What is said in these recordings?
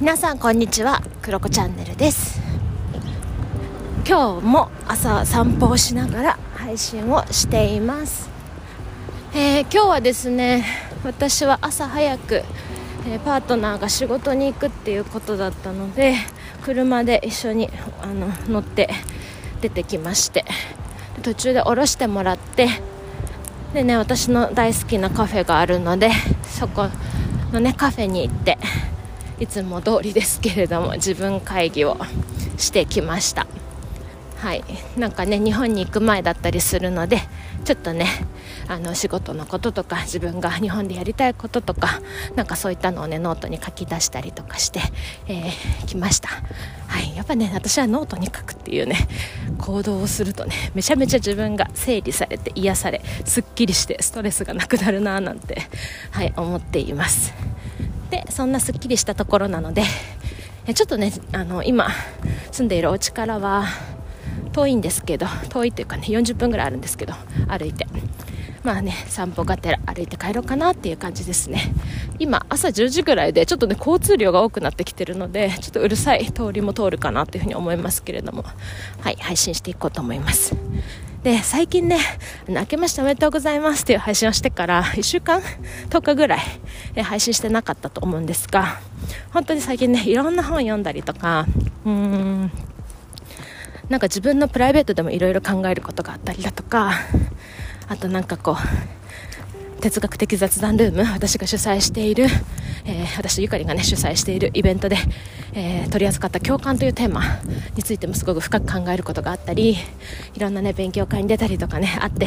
皆さんこんにちは。クロコチャンネルです。今日も朝散歩をしながら配信をしています、えー、今日はですね私は朝早く、えー、パートナーが仕事に行くっていうことだったので車で一緒にあの乗って出てきまして。途中で降ろしてもらってでね私の大好きなカフェがあるのでそこのねカフェに行っていつも通りですけれども自分会議をしてきました。はい。なんかね日本に行く前だったりするのでちょっとねあの仕事のこととか自分が日本でやりたいこととかなんかそういったのをねノートに書き出したりとかして、えー、来ました。はい。やっぱね私はノートに書くっていうね行動をするとねめちゃめちゃ自分が整理されて癒されすっきりしてストレスがなくなるなーなんてはい思っていますでそんなすっきりしたところなのでちょっとねあの今住んでいるお家からは遠いんですけど遠いというかね40分ぐらいあるんですけど歩いて。まあね散歩がてら歩いて帰ろうかなっていう感じですね。今朝10時ぐらいでちょっとね交通量が多くなってきてるのでちょっとうるさい通りも通るかなというふうに思いますけれども。はい配信していこうと思います。で最近ね明けましておめでとうございますっていう配信をしてから1週間10日ぐらい配信してなかったと思うんですが本当に最近ねいろんな本読んだりとかうーんなんか自分のプライベートでもいろいろ考えることがあったりだとかあとなんかこう哲学的雑談ルーム私が主催している、えー、私ゆかりがね主催しているイベントで、えー、取り扱った共感というテーマについてもすごく深く考えることがあったりいろんなね勉強会に出たりとかねあって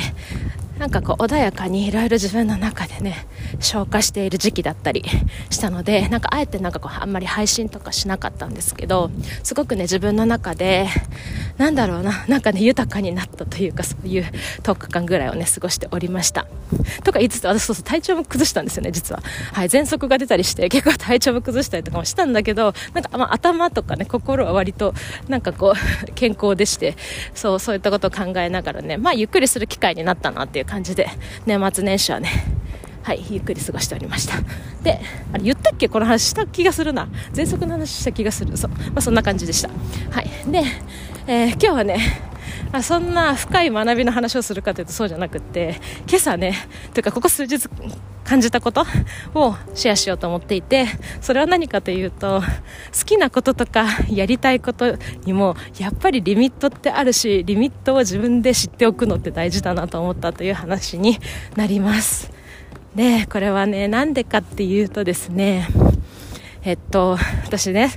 なんかこう穏やかにいろいろ自分の中でね消化している時期だったりしたのでなんかあえてなんかこうあんまり配信とかしなかったんですけどすごくね自分の中でなんだろうななんかね豊かになったというかそういう10日間ぐらいをね過ごしておりました。とか言いつつ私そうそう体調も崩したんですよね実は。はい喘息が出たりして結構体調も崩したりとかもしたんだけどなんか、まあ、頭とかね心は割となんかこう健康でしてそうそういったことを考えながらねまあゆっくりする機会になったなっていういう感じで年末年始はねはいゆっくり過ごしておりました。であれ言ったっけ？この話した気がするな。喘息の話した気がする。そう、まあ、そんな感じでした。はい。で、えー、今日はねあそんな深い学びの話をするかというとそうじゃなくって今朝ねというかここ数日感じたことをシェアしようと思っていてそれは何かというと好きなこととかやりたいことにもやっぱりリミットってあるしリミットを自分で知っておくのって大事だなと思ったという話になります。でこれはねなんでかっていうとですねえっと私ね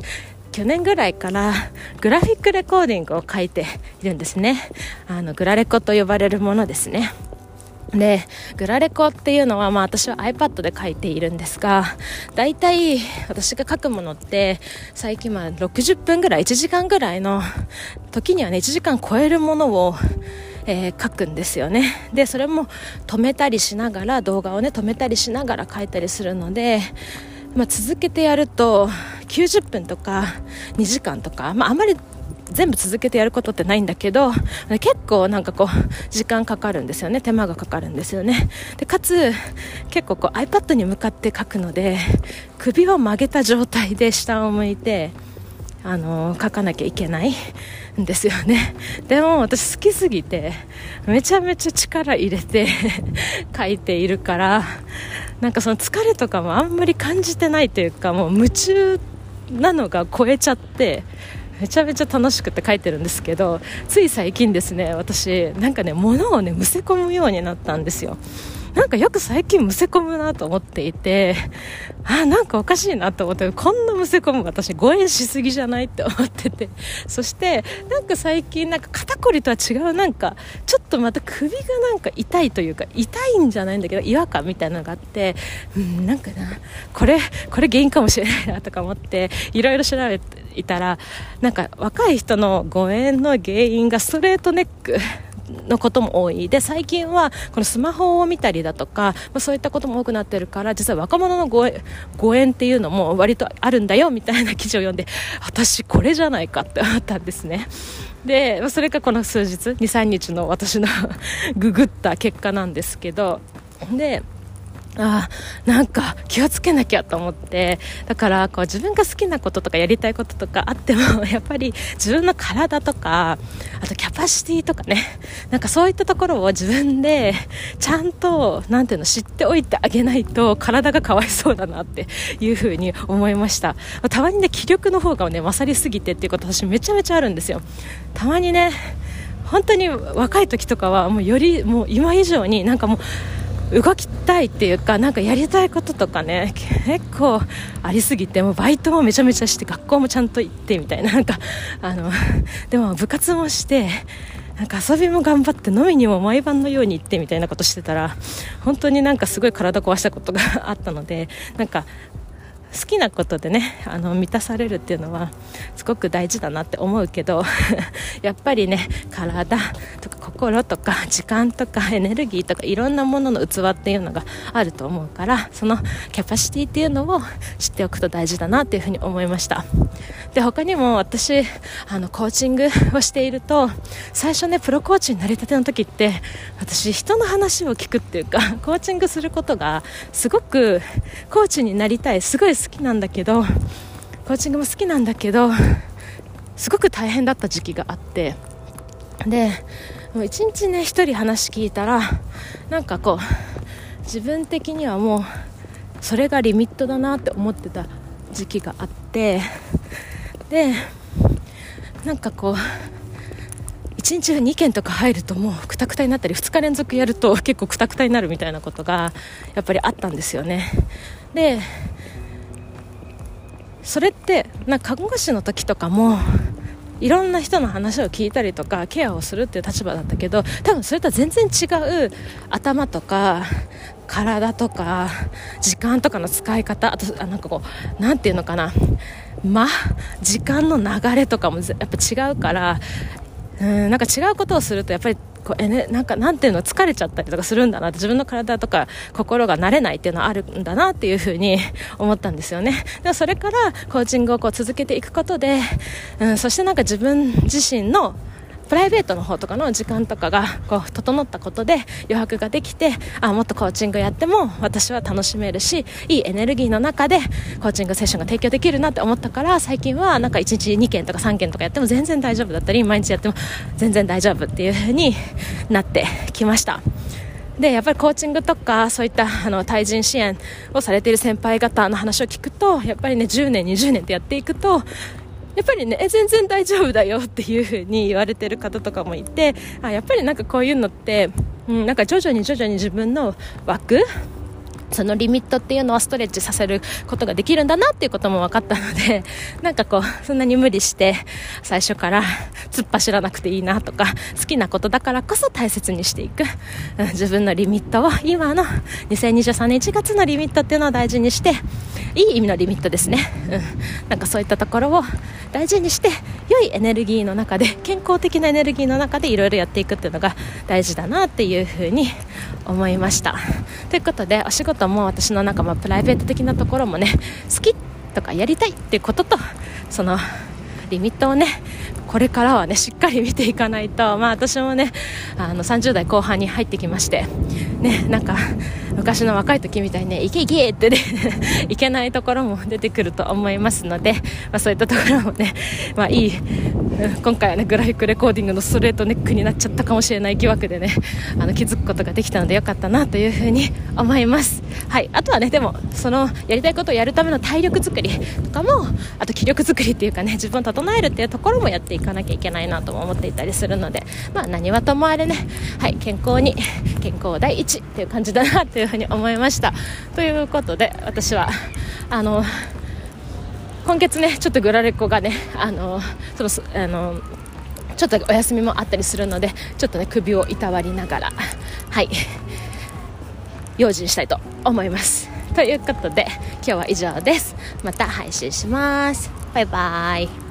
去年ぐらいからグラフィックレコーディングを書いているんですね。あのグラレコと呼ばれるものですね。でグラレコっていうのは、まあ、私は iPad で書いているんですが大体私が書くものって最近まあ60分ぐらい1時間ぐらいの時にはね1時間超えるものをえー、書くんですよね。でそれも止めたりしながら動画をね止めたりしながら書いたりするのでまあ、続けてやると90分とか2時間とか、まあ、あまり全部続けてやることってないんだけど結構なんかこう時間かかるんですよね。手間がかかるんですよね。でかつ結構こう iPad に向かって書くので首を曲げた状態で下を向いてあの書かなきゃいけないんですよね。でも私好きすぎてめちゃめちゃ力入れて 書いているからなんかその疲れとかもあんまり感じてないというかもう夢中ってなのが超えちゃってめちゃめちゃ楽しくて書いてるんですけどつい最近ですね私なんかね物をねむせ込むようになったんですよ。なんかよく最近むせ込むなと思っていて、あ、なんかおかしいなと思って、こんなむせ込む私誤嚥しすぎじゃないって思ってて、そして、なんか最近なんか肩こりとは違うなんか、ちょっとまた首がなんか痛いというか、痛いんじゃないんだけど、違和感みたいなのがあって、うん、なんかな、これ、これ原因かもしれないなとか思って、いろいろ調べていたら、なんか若い人の誤嚥の原因がストレートネック、のことも多い。で最近はこのスマホを見たりだとか、まあ、そういったことも多くなってるから実は若者のご縁っていうのも割とあるんだよみたいな記事を読んで私これじゃないかって思ったんですね。でそれがこの数日23日の私の ググった結果なんですけどであなんか気をつけなきゃと思って。だからこう自分が好きなこととかやりたいこととかあっても やっぱり自分の体とかあとキャパシティとかね。なんかそういったところを自分でちゃんとなんていうの知っておいてあげないと体がかわいそうだなっていうふうに思いました。たまにね気力の方がね勝りすぎてっていうこと私めちゃめちゃあるんですよ。たまにね本当に若い時とかはもうよりもう今以上になんかもう動きたいっていうかなんかやりたいこととかね結構ありすぎてもうバイトもめちゃめちゃして学校もちゃんと行ってみたいななんかあのでも部活もしてなんか遊びも頑張って飲みにも毎晩のように行ってみたいなことしてたら本当になんかすごい体壊したことがあったのでなんか好きなことでねあの満たされるっていうのはすごく大事だなって思うけどやっぱりね体とか心とか 時間とかエネルギーとかいろんなものの器っていうのがあると思うからそのキャパシティっていうのを知っておくと大事だなっていうふうに思いました。で他にも私あのコーチングをしていると最初ねプロコーチになりたての時って私人の話を聞くっていうか コーチングすることがすごくコーチになりたいすごい好きなんだけどコーチングも好きなんだけどすごく大変だった時期があってでもう一日ね一人話聞いたらなんかこう自分的にはもうそれがリミットだなって思ってた時期があってでなんかこう1日2件とか入るともうくたくたになったり2日連続やると結構くたくたになるみたいなことがやっぱりあったんですよね。でそれってなんか看護師の時とかもいろんな人の話を聞いたりとかケアをするっていう立場だったけど多分それとは全然違う頭とか体とか時間とかの使い方あとあなんかこう何て言うのかな。間時間の流れとかもやっぱ違うからうんなんか違うことをするとやっぱりこうえね、なんかなんていうの疲れちゃったりとかするんだなって自分の体とか心が慣れないっていうのはあるんだなっていうふうに 思ったんですよね。でもそれからコーチングをこう続けていくことで、うん、そしてなんか自分自身のプライベートの方とかの時間とかがこう整ったことで余白ができてあもっとコーチングやっても私は楽しめるしいいエネルギーの中でコーチングセッションが提供できるなって思ったから最近はなんか1日2件とか3件とかやっても全然大丈夫だったり毎日やっても全然大丈夫っていう風になってきました。でやっぱりコーチングとかそういったあの対人支援をされている先輩方の話を聞くとやっぱりね10年、20年ってやっていくとやっぱりね全然大丈夫だよっていう風に言われてる方とかもいてあやっぱりなんかこういうのって、うん、なんか徐々に徐々に自分の枠そのリミットっていうのはストレッチさせることができるんだなっていうことも分かったので、なんかこう、そんなに無理して最初から突っ走らなくていいなとか、好きなことだからこそ大切にしていく、うん、自分のリミットを今の2023年1月のリミットっていうのを大事にして、いい意味のリミットですね。うん、なんかそういったところを大事にして、良いエネルギーの中で、健康的なエネルギーの中でいろいろやっていくっていうのが大事だなっていうふうに思いました。ということで、お仕事とも私のなんかまあプライベート的なところもね、好きとかやりたいっていうことと、その、リミットをねこれからはねしっかり見ていかないと、まあ、私もねあの30代後半に入ってきまして、ね、なんか昔の若い時みたいにねいけいけってね いけないところも出てくると思いますので、まあ、そういったところもね、まあ、いい今回はねグラフィックレコーディングのストレートネックになっちゃったかもしれない疑惑でねあの気づくことができたのでよかったなというふうに思います、はい、あとはねでもそのやりたいことをやるための体力作りとかもあと気力作りっていうかね自分を整えるっていうところもやっていかなきゃいけないなとも思っていたりするので、まあ、何はともあれね、はい、健康に健康第一っていう感じだなというふうに思いました。ということで私はあの今月ねちょっとグラレコがねあのそのあのちょっとお休みもあったりするのでちょっとね首をいたわりながらはい用心したいと思います。ということで今日は以上です。また配信します。バイバイ。